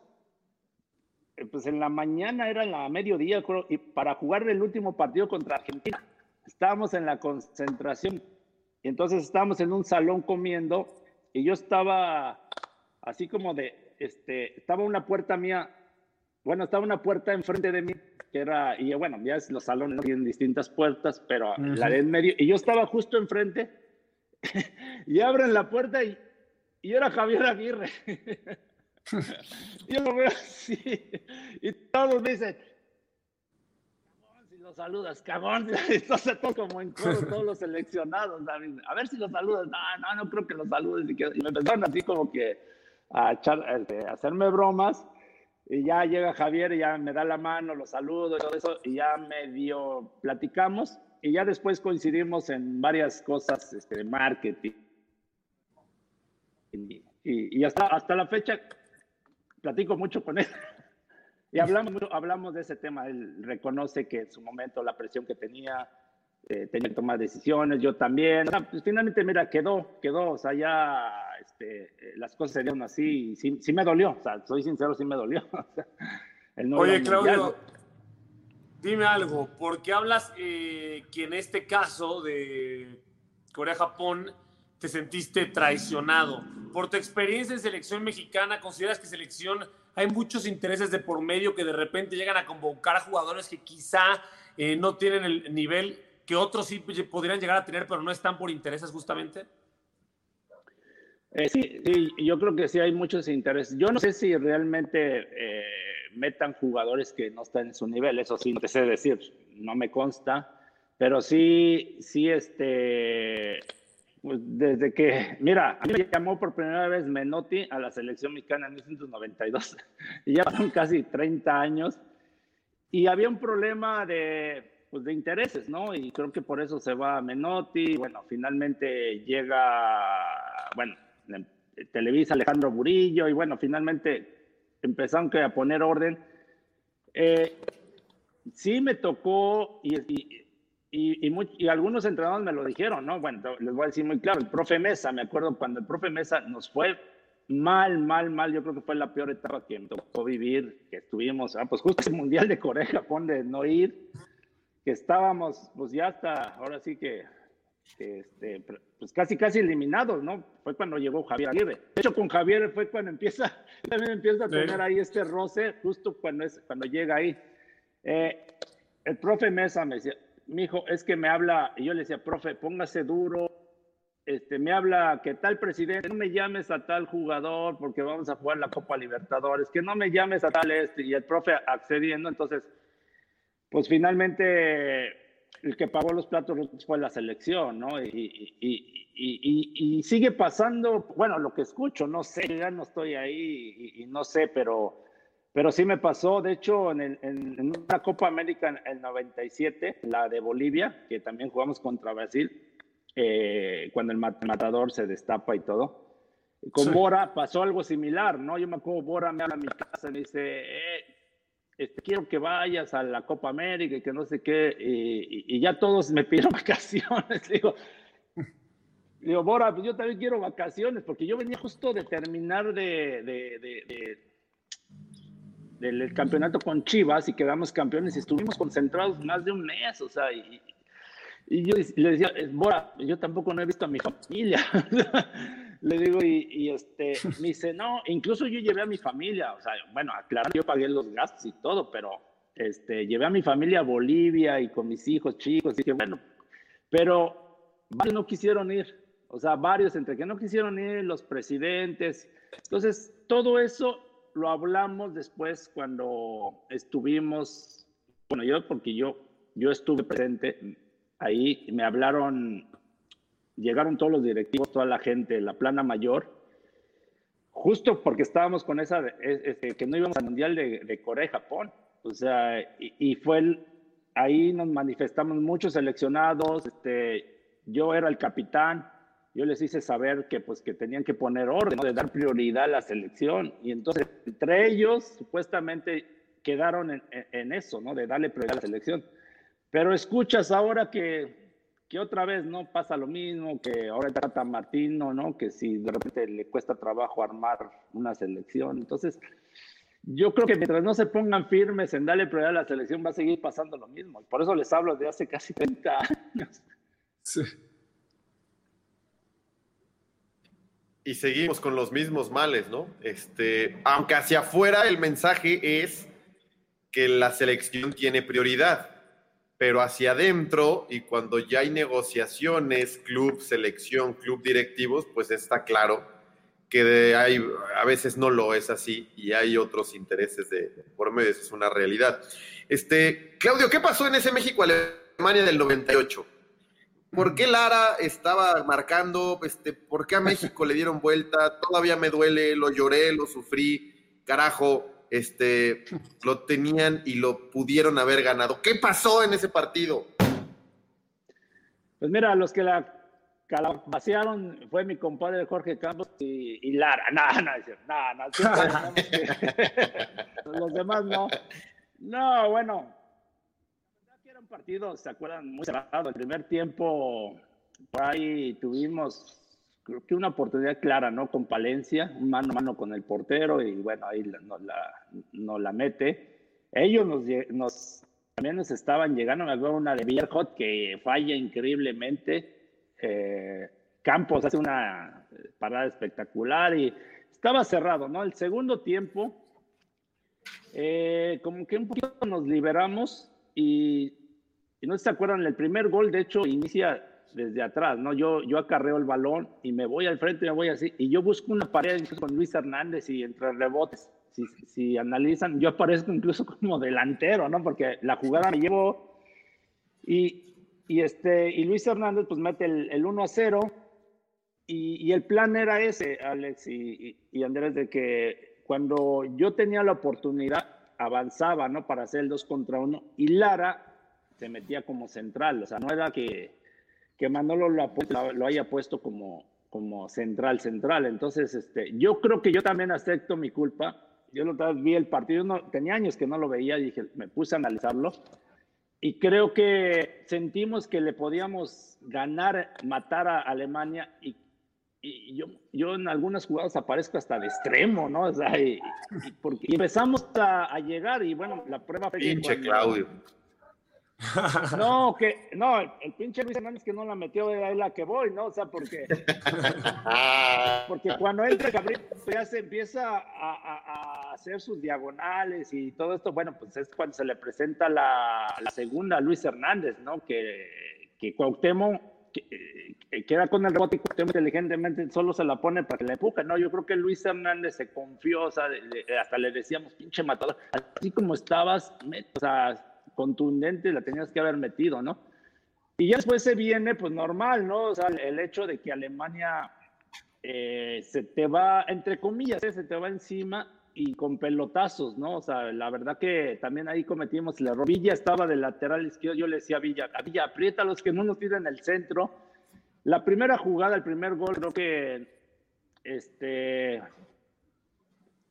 eh, pues en la mañana era la mediodía, y para jugar el último partido contra Argentina. Estábamos en la concentración. Y entonces estábamos en un salón comiendo y yo estaba así como de, este, estaba una puerta mía, bueno, estaba una puerta enfrente de mí, que era, y bueno, ya es los salones tienen distintas puertas, pero la de en medio, y yo estaba justo enfrente, y abren la puerta y, y era Javier Aguirre. yo lo veo así, y todos me dicen, cagón si lo saludas, cagón, entonces todo como en todos los seleccionados, a ver si lo saludas, no, no, no creo que lo saludes, y me empezaron así como que a, echar, este, a hacerme bromas, y ya llega Javier y ya me da la mano, lo saludo y todo eso, y ya medio platicamos, y ya después coincidimos en varias cosas este, de marketing y, hasta, hasta la fecha platico mucho con él. Y hablamos, hablamos de ese tema. Él reconoce que en su momento la presión que tenía, eh, tenía que tomar decisiones, yo también. pues finalmente, mira, quedó, quedó. O sea, ya este, eh, las cosas se dieron así. Sí, sí, me dolió. O sea, soy sincero, sí me dolió. Oye, Claudio, dime algo. ¿Por qué hablas eh, que en este caso de Corea-Japón te sentiste traicionado. Por tu experiencia en selección mexicana, ¿consideras que selección hay muchos intereses de por medio que de repente llegan a convocar a jugadores que quizá eh, no tienen el nivel que otros sí podrían llegar a tener, pero no están por intereses justamente? Eh, sí, yo creo que sí hay muchos intereses. Yo no sé si realmente eh, metan jugadores que no están en su nivel, eso sí, no te sé decir, no me consta, pero sí, sí, este, pues desde que, mira, a mí me llamó por primera vez Menotti a la selección mexicana en 1992 y ya pasaron casi 30 años y había un problema de, pues de intereses, ¿no? Y creo que por eso se va a Menotti. Bueno, finalmente llega, bueno, Televisa Alejandro Burillo y bueno, finalmente empezaron a poner orden. Eh, sí me tocó y, y, y, algunos entrenadores me lo dijeron, ¿no? Bueno, les voy a decir muy claro, el profe Mesa, me acuerdo cuando el profe Mesa nos fue mal, mal, mal, yo creo que fue la peor etapa que me tocó vivir, que estuvimos, ah, pues justo el Mundial de Corea, Japón, de no ir, que estábamos, pues ya hasta, ahora sí que, este, pues casi, casi eliminados, ¿no? Fue cuando llegó Javier Aguirre. De hecho, con Javier fue cuando empieza, también empieza a tener ahí este roce, justo cuando, es, cuando llega ahí. Eh, el profe Mesa me decía, mi hijo, es que me habla, y yo le decía, profe, póngase duro, este, me habla que tal presidente, no me llames a tal jugador porque vamos a jugar la Copa Libertadores, que no me llames a tal este, y el profe accediendo, entonces, pues finalmente el que pagó los platos fue la selección, ¿no? Y, y, sigue pasando, bueno, lo que escucho, no sé, ya no estoy ahí y, no sé, pero, pero sí me pasó, de hecho, en, una Copa América en el 97, la de Bolivia, que también jugamos contra Brasil, eh, cuando el matador se destapa y todo. Con Bora pasó algo similar, ¿no? Yo me acuerdo, Bora me habla a mi casa y me dice, eh, este, quiero que vayas a la Copa América y que no sé qué, y, ya todos me pidieron vacaciones. digo, digo, Bora, pues yo también quiero vacaciones, porque yo venía justo de terminar de, de, de, del campeonato con Chivas y quedamos campeones y estuvimos concentrados más de un mes, o sea, y, y yo le decía, Bora, yo tampoco no he visto a mi familia. le digo, y, este, me dice, no, incluso yo llevé a mi familia, o sea, bueno, aclarar, yo pagué los gastos y todo, pero este, llevé a mi familia a Bolivia y con mis hijos chicos, y dije, bueno, pero varios no quisieron ir, o sea, varios entre que no quisieron ir, los presidentes. Entonces, todo eso lo hablamos después cuando estuvimos, bueno, yo, porque yo, yo estuve presente ahí me hablaron, llegaron todos los directivos, toda la gente, la plana mayor, justo porque estábamos con esa, este, que no íbamos al Mundial de, Corea y Japón. O sea, y, fue ahí nos manifestamos muchos seleccionados, este, yo era el capitán, yo les hice saber que pues que tenían que poner orden, de dar prioridad a la selección. Y entonces, entre ellos, supuestamente quedaron en, eso, ¿no? De darle prioridad a la selección. Pero escuchas ahora que, que otra vez no pasa lo mismo, que ahora trata Martino, ¿no? Que si de repente le cuesta trabajo armar una selección. Entonces, yo creo que mientras no se pongan firmes en darle prioridad a la selección, va a seguir pasando lo mismo. Por eso les hablo de hace casi 30 años. Sí. Y seguimos con los mismos males, ¿no? Este, aunque hacia afuera el mensaje es que la selección tiene prioridad pero hacia adentro y cuando ya hay negociaciones, club, selección, club directivos, pues está claro que hay, a veces no lo es así y hay otros intereses de, por medio, es una realidad. Este, Claudio, ¿qué pasó en ese México-Alemania del 98? ¿Por qué Lara estaba marcando? Este, ¿Por qué a México le dieron vuelta? Todavía me duele, lo lloré, lo sufrí, carajo este, lo tenían y lo pudieron haber ganado. ¿Qué pasó en ese partido? Pues mira, los que la calabacearon fue mi compadre Jorge Campos y, Lara. No, no, no, no, los demás no. No, bueno, la verdad que era un partido, ¿se acuerdan? Muy cerrado. El primer tiempo, por ahí tuvimos creo que una oportunidad clara, ¿no? Con Palencia, mano a mano con el portero y bueno, ahí nos la, no la mete. Ellos nos, nos, también nos estaban llegando, me acuerdo una de Villarhot que falla increíblemente. Eh, Campos hace una parada espectacular y estaba cerrado, ¿no? El segundo tiempo, eh, como que un poquito nos liberamos y, y no se acuerdan, el primer gol de hecho inicia desde atrás, ¿no? Yo, yo acarreo el balón y me voy al frente, me voy así, y yo busco una pared con Luis Hernández y entre rebotes. Si, si analizan, yo aparezco incluso como delantero, ¿no? Porque la jugada me llevo y, y, este, y Luis Hernández pues mete el, el 1 a 0 y, y, el plan era ese, Alex y, y, Andrés, de que cuando yo tenía la oportunidad avanzaba, ¿no? Para hacer el 2 contra 1 y Lara se metía como central, o sea, no era que que Manolo lo, lo, haya puesto como, como central, central. Entonces, este, yo creo que yo también acepto mi culpa. Yo lo vi el partido, no, tenía años que no lo veía, dije, me puse a analizarlo. Y creo que sentimos que le podíamos ganar, matar a Alemania y, y yo, yo en algunas jugadas aparezco hasta de extremo, ¿no? O sea, y, porque empezamos a, a, llegar y bueno, la prueba Pinche Claudio. No, que, no, el, pinche Luis Hernández que no la metió, es la que voy, ¿no? O sea, porque, porque cuando entra Gabriel, pues ya se empieza a, a- a hacer sus diagonales y todo esto, bueno, pues es cuando se le presenta la, la segunda Luis Hernández, ¿no? Que, que Cuauhtémoc que- que queda con el rebote y Cuauhtémoc inteligentemente solo se la pone para que le empuje, ¿no? Yo creo que Luis Hernández se confió, o sea, hasta le decíamos, pinche matador, así como estabas, o sea, contundente, la tenías que haber metido, ¿no? Y ya después se viene, pues normal, ¿no? O sea, el, hecho de que Alemania eh, se te va, entre comillas, ¿eh? se te va encima y con pelotazos, ¿no? O sea, la verdad que también ahí cometimos el error. Villa estaba de lateral izquierdo, yo le decía a Villa, a Villa, aprieta los que no nos tiren el centro. La primera jugada, el primer gol, creo que, este,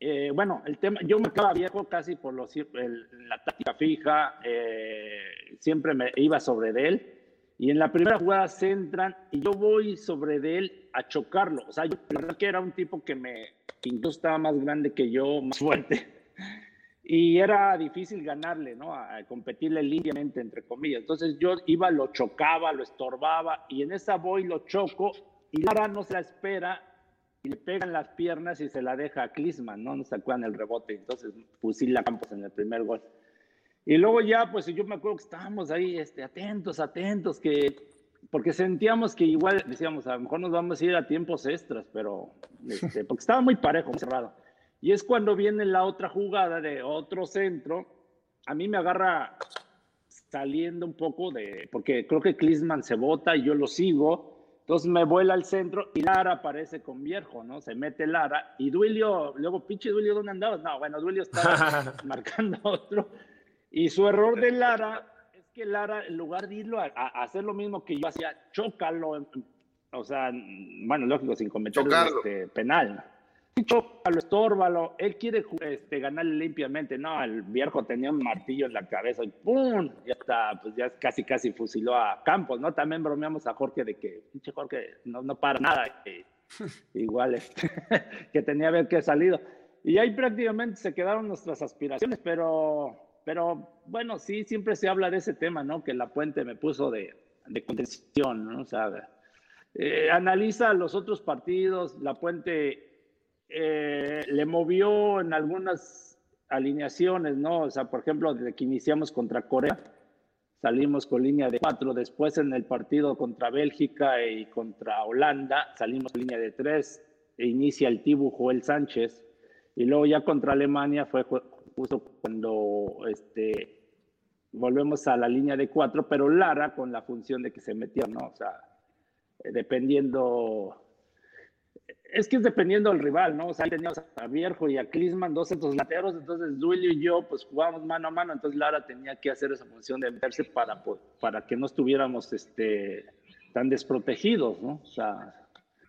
eh, bueno, el tema, yo me acaba viejo casi por los, el- la táctica fija, eh, siempre me iba sobre de él. Y en la primera jugada se entran y yo voy sobre de él a chocarlo. O sea, yo la que era un tipo que me, incluso estaba más grande que yo, más fuerte. Y era difícil ganarle, ¿no? Competirle limpiamente, entre comillas. Entonces yo iba, lo chocaba, lo estorbaba y en esa voy lo choco y Lara no se la espera y le pegan las piernas y se la deja a Klisman, ¿no? No se acuerdan el rebote. Entonces fusila a Campos en el primer gol. Y luego ya, pues yo me acuerdo que estábamos ahí, este, atentos, atentos, que, porque sentíamos que igual, decíamos, a lo mejor nos vamos a ir a tiempos extras, pero, este, porque estaba muy parejo, muy cerrado. Y es cuando viene la otra jugada de otro centro, a mí me agarra saliendo un poco de, porque creo que Klisman se bota y yo lo sigo, entonces me vuela al centro y Lara aparece con Viejo, ¿no? Se mete Lara y Duilio, luego, pinche Duilio, ¿dónde andabas? No, bueno, Duilio estaba marcando a otro. Y su error de Lara es que Lara, en lugar de irlo a, a hacer lo mismo que yo hacía, chócalo, o sea, bueno, lógico, sin cometer este, penal. Sí, Chócalo, estórbalo, él quiere este, ganarle limpiamente, no, el viejo tenía un martillo en la cabeza y ¡pum! Ya está, pues ya casi casi fusiló a Campos, ¿no? También bromeamos a Jorge de que, pinche Jorge, no, no para nada, que igual este, que tenía que haber salido. Y ahí prácticamente se quedaron nuestras aspiraciones, pero, pero bueno, sí, siempre se habla de ese tema, ¿no? Que la puente me puso de, de contención, ¿no? O sea, eh, analiza los otros partidos, la puente eh, le movió en algunas alineaciones, ¿no? O sea, por ejemplo, desde que iniciamos contra Corea, salimos con línea de cuatro, después en el partido contra Bélgica y contra Holanda, salimos con línea de tres, e inicia el Tibu Joel Sánchez, y luego ya contra Alemania fue ju- justo cuando este, volvemos a la línea de cuatro, pero Lara con la función de que se metió, ¿no? O sea, dependiendo es que es dependiendo del rival, ¿no? O sea, ahí teníamos a Vierjo y a Klisman, dos centros lateros, entonces Duilio y yo, pues jugábamos mano a mano, entonces Lara tenía que hacer esa función de meterse para, po- para que no estuviéramos este, tan desprotegidos, ¿no? O sea,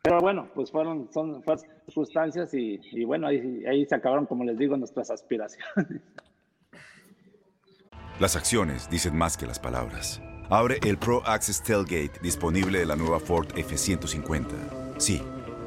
pero bueno, pues fueron, son, fueron circunstancias y, y bueno, ahí, ahí se acabaron, como les digo, nuestras aspiraciones. Las acciones dicen más que las palabras. Abre el Pro Access Tailgate disponible de la nueva Ford F-150. Sí,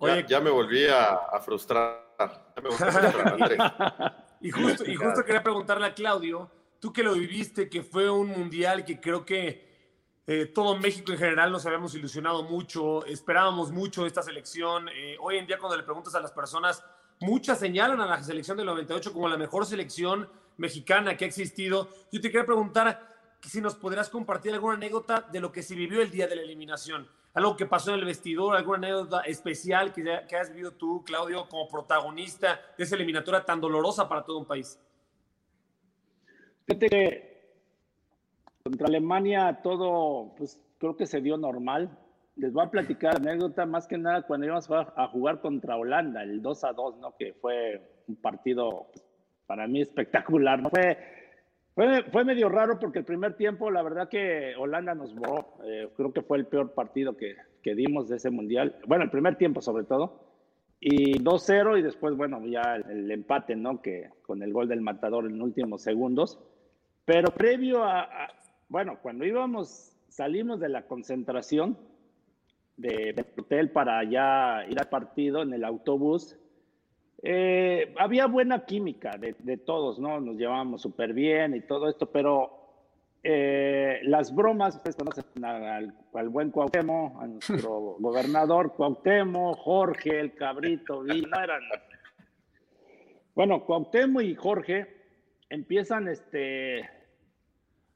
Ya, ya me volví a, a frustrar. Ya me volví a frustrar, Andrés. Y justo, y justo quería preguntarle a Claudio, tú que lo viviste, que fue un mundial que creo que eh, todo México en general nos habíamos ilusionado mucho, esperábamos mucho esta selección. Eh, hoy en día cuando le preguntas a las personas, muchas señalan a la selección del 98 como la mejor selección mexicana que ha existido. Yo te quería preguntar si nos podrías compartir alguna anécdota de lo que se vivió el día de la eliminación. Algo que pasó en el vestidor, alguna anécdota especial que, has vivido tú, Claudio, como protagonista de esa eliminatoria tan dolorosa para todo un país. Fíjate que contra Alemania todo, pues creo que se dio normal. Les voy a platicar anécdota más que nada cuando íbamos a jugar contra Holanda, el 2 a 2, ¿no? Que fue un partido pues, para mí espectacular, ¿no? Fue, fue, fue, medio raro porque el primer tiempo, la verdad que Holanda nos borró. Eh, creo que fue el peor partido que, que dimos de ese mundial. Bueno, el primer tiempo sobre todo. Y 2-0 y después, bueno, ya el, el, empate, ¿no? Que con el gol del matador en últimos segundos. Pero previo a, a, bueno, cuando íbamos, salimos de la concentración de, del hotel para ya ir al partido en el autobús, eh, había buena química de, de, todos, ¿no? Nos llevábamos súper bien y todo esto, pero eh, las bromas, ustedes conocen al, al, buen Cuauhtémoc, a nuestro gobernador Cuauhtémoc, Jorge, el cabrito, y no eran... Bueno, Cuauhtémoc y Jorge empiezan este,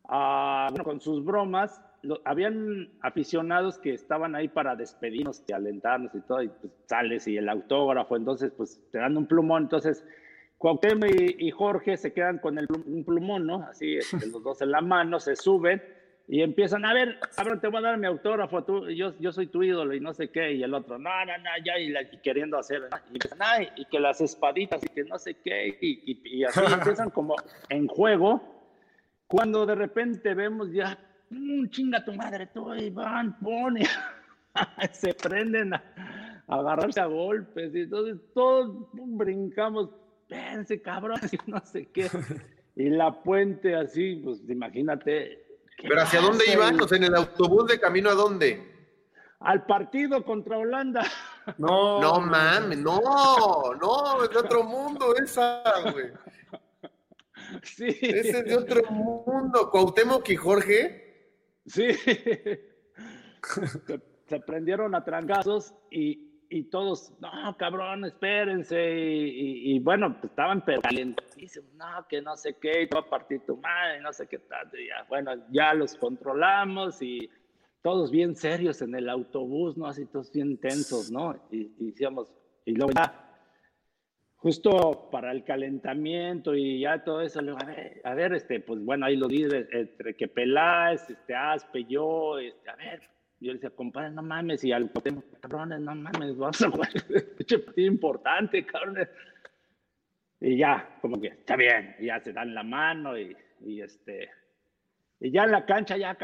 a, bueno, con sus bromas. Lo, habían aficionados que estaban ahí para despedirnos y alentarnos y todo, y pues sales y el autógrafo, entonces pues te dan un plumón, entonces Cuauhtémoc y, y Jorge se quedan con el, un plumón, ¿no? Así, este, los dos en la mano, se suben y empiezan, a ver, cabrón, te voy a dar mi autógrafo, tú, yo, yo soy tu ídolo y no sé qué, y el otro, no, no, no, ya, y, la, y queriendo hacer, y, y, y, que las espaditas y que no sé qué, y, y así empiezan como en juego, cuando de repente vemos ya, mmm, chinga tu madre, tú, y van, pone, se prenden a, a, agarrarse a golpes, y entonces todos brincamos, pense, cabrón, y no sé qué, y la puente así, pues imagínate, ¿Pero hacia dónde iban? O sea, en el autobús de camino a dónde? Al partido contra Holanda. No, no mames, no, no, es de otro mundo esa, güey. Sí. Ese es de otro mundo. Cuauhtémoc y Jorge. Sí. se, se prendieron a trancazos y, y todos, no, cabrón, espérense. Y, y, y bueno, pues estaban pero no, que no sé qué, y va a partir tu madre, no sé qué tanto. Ya, bueno, ya los controlamos y todos bien serios en el autobús, ¿no? Así todos bien tensos, ¿no? Y, y decíamos, y luego ya, justo para el calentamiento y ya todo eso, a ver, a ver, este, pues bueno, ahí lo dice, entre que Peláez, este, Aspe, yo, este, a ver, yo le decía, compadre, no mames, y al cabrones, no mames, vamos a jugar este partido importante, cabrones. Y ya, como que, está bien, y ya se dan la mano y, este, ya en la cancha, ya,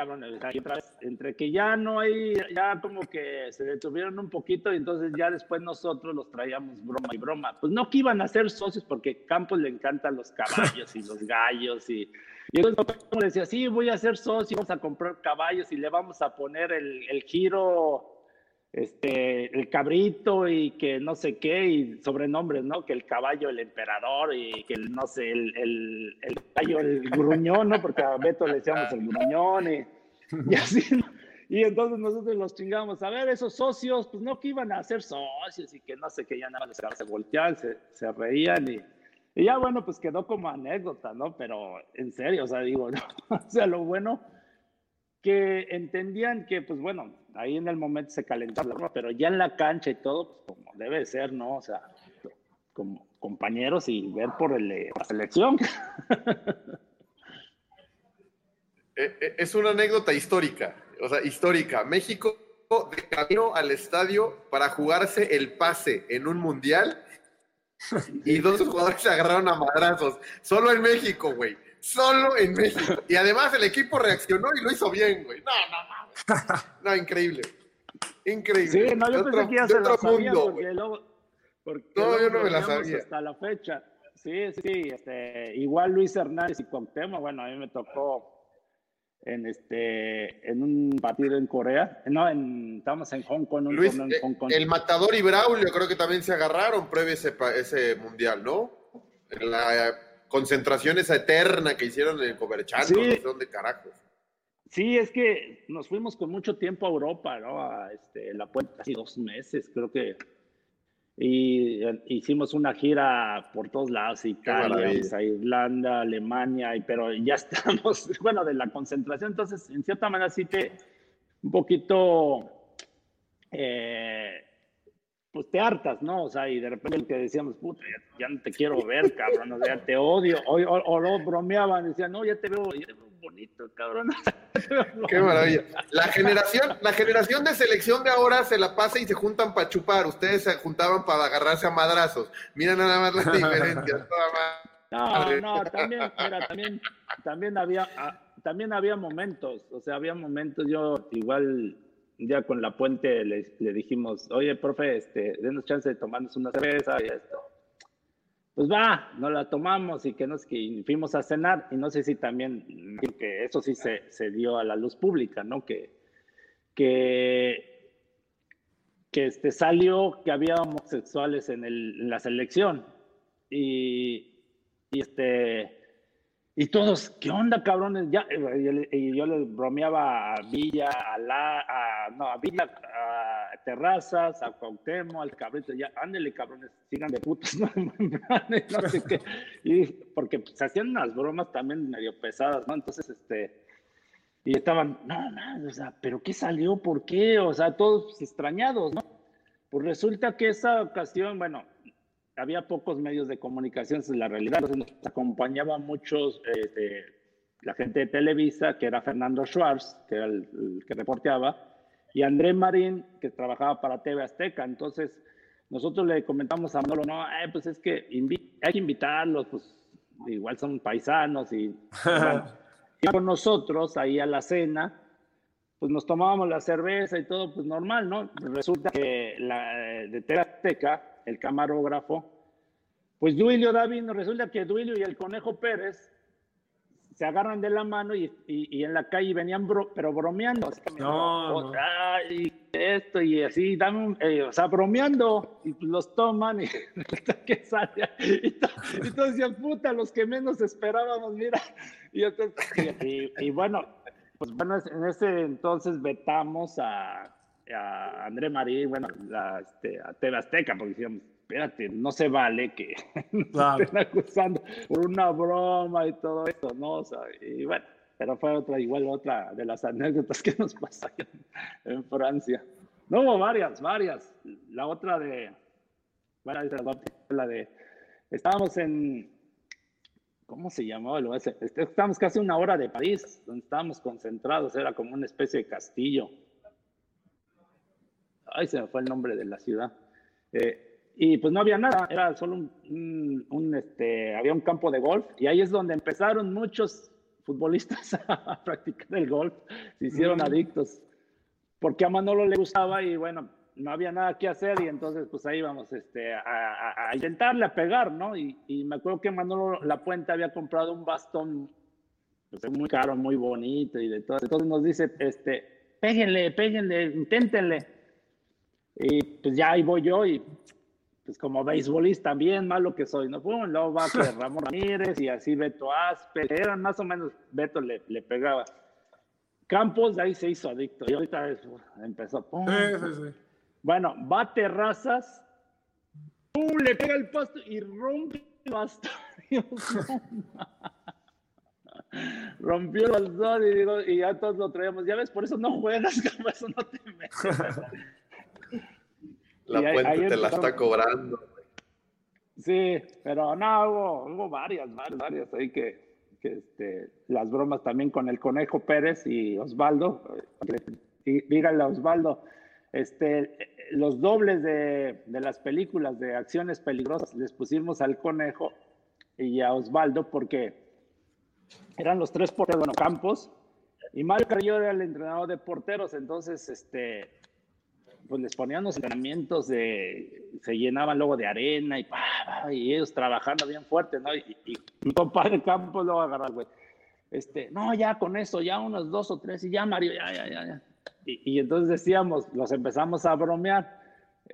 y vez, entre que ya no hay, ya como que se detuvieron un poquito y entonces ya después nosotros los traíamos broma y broma. Pues no que iban a ser socios porque Campos le encantan los caballos y los gallos y, y entonces decía, sí, voy a ser socio, vamos a comprar caballos y le vamos a poner el, el giro, este, el cabrito y que no sé qué, y sobrenombres, ¿no? Que el caballo, el emperador y que no sé, el, el, el gallo, el gruñón, ¿no? Porque a Beto le decíamos el gruñón y, y así, ¿no? Y entonces nosotros los chingamos, a ver, esos socios, pues no que iban a ser socios y que no sé qué, ya nada más se volteaban, se, se reían y... Y ya bueno, pues quedó como anécdota, ¿no? Pero en serio, o sea, digo, ¿no? o sea, lo bueno que entendían que, pues bueno, ahí en el momento se calentaba, ¿no? pero ya en la cancha y todo, pues como debe ser, ¿no? O sea, como compañeros y ver por el, la selección. Es una anécdota histórica, o sea, histórica. México de camino al estadio para jugarse el pase en un mundial y dos jugadores se agarraron a madrazos. Solo en México, güey. Solo en México. Y además el equipo reaccionó y lo hizo bien, güey. No, no, no. No, increíble. Increíble. Sí, no, yo De pensé otro- que ya se otro la sabía mundo, porque. Porque yo no me la sabía. Hasta la fecha. Sí, sí, este, igual Luis Hernández y Cuauhtémoc, bueno, a mí me tocó en este en un partido en Corea, no, en, estábamos en Hong Kong, un Luis, en eh, Hong Kong. el matador y Braulio creo que también se agarraron previo a ese, ese mundial, ¿no? En la concentración esa eterna que hicieron en el Comerchanto, Sí. no sé dónde carajos. Sí, es que nos fuimos con mucho tiempo a Europa, ¿no? A este, la puerta, casi dos meses, creo que. Y eh, hicimos una gira por todos lados, Italia, pues, a Irlanda, Alemania, y, pero ya estamos, bueno, de la concentración, entonces, en cierta manera sí te, un poquito, eh, pues te hartas, ¿no? O sea, y de repente el que decíamos, puta, ya, ya no te quiero ver, cabrón, o sea, te odio, o, o, o no, bromeaban, decían, no, ya te veo, ya te veo bonito, cabrón. Qué maravilla. La generación, la generación de selección de ahora se la pasa y se juntan para chupar. Ustedes se juntaban para agarrarse a madrazos. Mira nada más las diferencias. toda. No, no, también, mira, también, también había, ah, también había momentos, o sea, había momentos, yo igual ya con la puente le, le dijimos, oye, profe, este, denos chance de tomarnos una cerveza y esto. Pues va, nos la tomamos y que nos que fuimos a cenar y no sé si también que eso sí se, se dio a la luz pública, ¿no? Que, que, que este, salió que había homosexuales en, el, en la selección y, y este y todos, ¿qué onda, cabrones? Ya, y, yo- y yo les bromeaba a Villa, a la, no, a Villa, a Terrazas, a Cuauhtémoc, al cabrito, ya, ándele, cabrones, sigan de putos, ¿no? no sé qué. Y porque pues, se hacían unas bromas también medio pesadas, ¿no? Entonces, este, y estaban, no, no, o sea, ¿pero qué salió? ¿Por qué? O sea, todos extrañados, ¿no? Pues resulta que esa ocasión, bueno, había pocos medios de comunicación, esa es la realidad. Entonces nos acompañaba muchos, este, la gente de Televisa, que era Fernando Schwartz, que era el, el que reporteaba, y André Marín, que trabajaba para TV Azteca. Entonces nosotros le comentamos a Manolo, no, eh, pues es que hay que invitarlos, pues igual son paisanos y... bueno, y con nosotros ahí a la cena, pues nos tomábamos la cerveza y todo, pues normal, ¿no? Resulta que la, de TV Azteca, el camarógrafo, pues Duilio Davino, resulta que Duilio y el Conejo Pérez se agarran de la mano y, y- y en la calle venían, bro- pero bromeando. así que, No, no. Ay, esto y así, dame un- eh, o sea, bromeando, y pues los toman y que sale. Y, to- decían, puta, los que menos esperábamos, mira. Y, entonces, y bueno, pues bueno, en ese entonces vetamos a, a André Marí, bueno, la, este, a TV Azteca, porque decíamos, espérate, no se vale que nos Claro. estén acusando por una broma y todo eso, ¿no? O sea, y bueno, pero fue otra, igual otra de las anécdotas que nos pasaron en Francia. No, hubo varias, varias. La otra de, bueno, la de, estábamos en, ¿cómo se llamaba? Este, Estábamos casi una hora de París, donde estábamos concentrados, era como una especie de castillo. Ay, se me fue el nombre de la ciudad. Eh, y pues no había nada, era solo un, un- un, este, había un campo de golf y ahí es donde empezaron muchos futbolistas a practicar el golf, se hicieron Mm. adictos, porque a Manolo le gustaba y bueno, no había nada que hacer y entonces pues ahí vamos este, a, a- a intentarle a pegar, ¿no? Y, y me acuerdo que Manolo La Puente había comprado un bastón pues, muy caro, muy bonito y de todo, entonces nos dice, este, péguenle, péguenle, inténtenle. Y pues ya ahí voy yo y pues como beisbolista bien malo que soy, ¿no? Pum, luego va que Ramón Ramírez y así Beto Aspe, eran más o menos, Beto le, le pegaba. Campos de ahí se hizo adicto y ahorita es- empezó. pum, Sí, sí, sí. Bueno, va a terrazas, ¡pum! le pega el pasto y rompe el no. Rompió los dos y, digo, y ya todos lo traíamos. Ya ves, por eso no juegas, por eso no te metes. La ahí- puente ahí te la está cobrando. Sí, pero no, hubo, hubo varias, varias, varias ahí que, que, este, las bromas también con el Conejo Pérez y Osvaldo, eh, Y díganle a Osvaldo, este, los dobles de, de las películas de acciones peligrosas les pusimos al conejo y a Osvaldo porque eran los tres porteros, bueno, Campos, y Mario Carrillo era el entrenador de porteros, entonces, este, pues les ponían los entrenamientos de, se llenaban luego de arena y, y ellos trabajando bien fuerte, ¿no? Y, mi compadre Campos luego agarrar, güey, este, no, ya con eso, ya unos dos o tres, y ya Mario, ya, ya, ya. Y, entonces decíamos, los empezamos a bromear,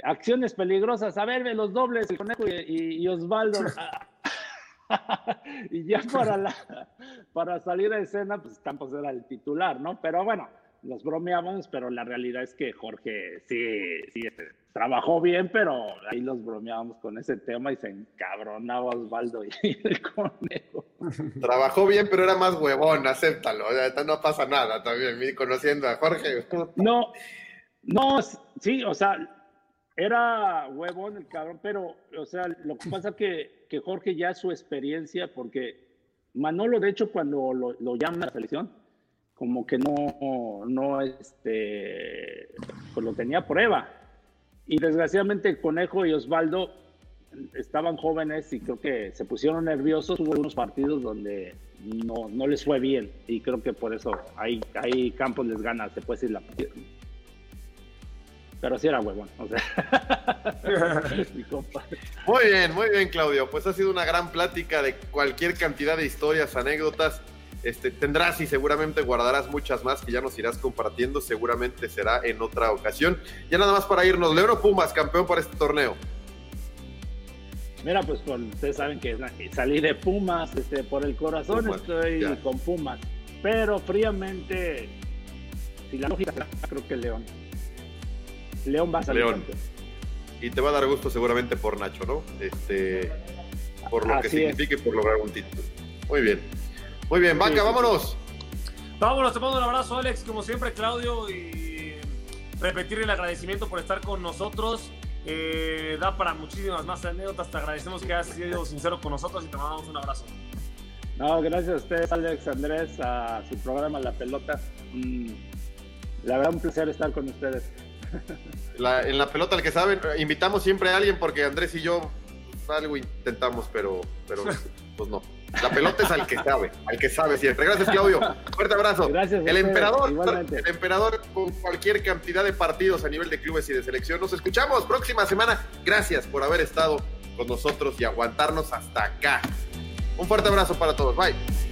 acciones peligrosas, a ver, ve los dobles, el conejo y- y Osvaldo. y ya para, la, para salir a escena, pues Campos era el titular, ¿no? Pero bueno, los bromeábamos, pero la realidad es que Jorge sí, sí este, trabajó bien, pero ahí los bromeábamos con ese tema y se encabronaba Osvaldo y el conejo. Trabajó bien, pero era más huevón, acéptalo. No pasa nada también, conociendo a Jorge. No, no, sí, o sea, era huevón el cabrón, pero, o sea, lo que pasa que, que Jorge ya su experiencia, porque Manolo, de hecho, cuando lo, lo llama a la selección, como que no, no, este, pues lo tenía a prueba. Y desgraciadamente Conejo y Osvaldo estaban jóvenes y creo que se pusieron nerviosos. Hubo unos partidos donde no, no les fue bien y creo que por eso ahí, ahí Campos les gana, se puede decir la. Pero sí era huevón, o sea. Muy bien, muy bien, Claudio. Pues ha sido una gran plática de cualquier cantidad de historias, anécdotas. Este, tendrás y seguramente guardarás muchas más que ya nos irás compartiendo. Seguramente será en otra ocasión. Ya nada más para irnos. León o Pumas, campeón para este torneo. Mira, pues con- ustedes saben que salí de Pumas, este, por el corazón Pumas, estoy ya. con Pumas. Pero fríamente, si la lógica creo que León. León va a salir León. Y te va a dar gusto seguramente por Nacho, ¿no? Este, por lo que Así signifique por lograr un título. Muy bien. Muy bien, Vaca, sí, sí. vámonos. Vámonos, te mando un abrazo, Alex, como siempre, Claudio, y repetir el agradecimiento por estar con nosotros. Eh, da para muchísimas más anécdotas. Te agradecemos que hayas sido sincero con nosotros y te mandamos un abrazo. No, gracias a ustedes, Alex, Andrés, a su programa La Pelota. Mm, la verdad, un placer estar con ustedes. La- en la pelota, el que saben, invitamos siempre a alguien porque Andrés y yo algo intentamos, pero, pero pues no. La pelota es al que sabe, al que sabe siempre. Gracias, Claudio. Fuerte abrazo. Gracias El emperador, igualmente. el emperador con cualquier cantidad de partidos a nivel de clubes y de selección. Nos escuchamos próxima semana. Gracias por haber estado con nosotros y aguantarnos hasta acá. Un fuerte abrazo para todos. Bye.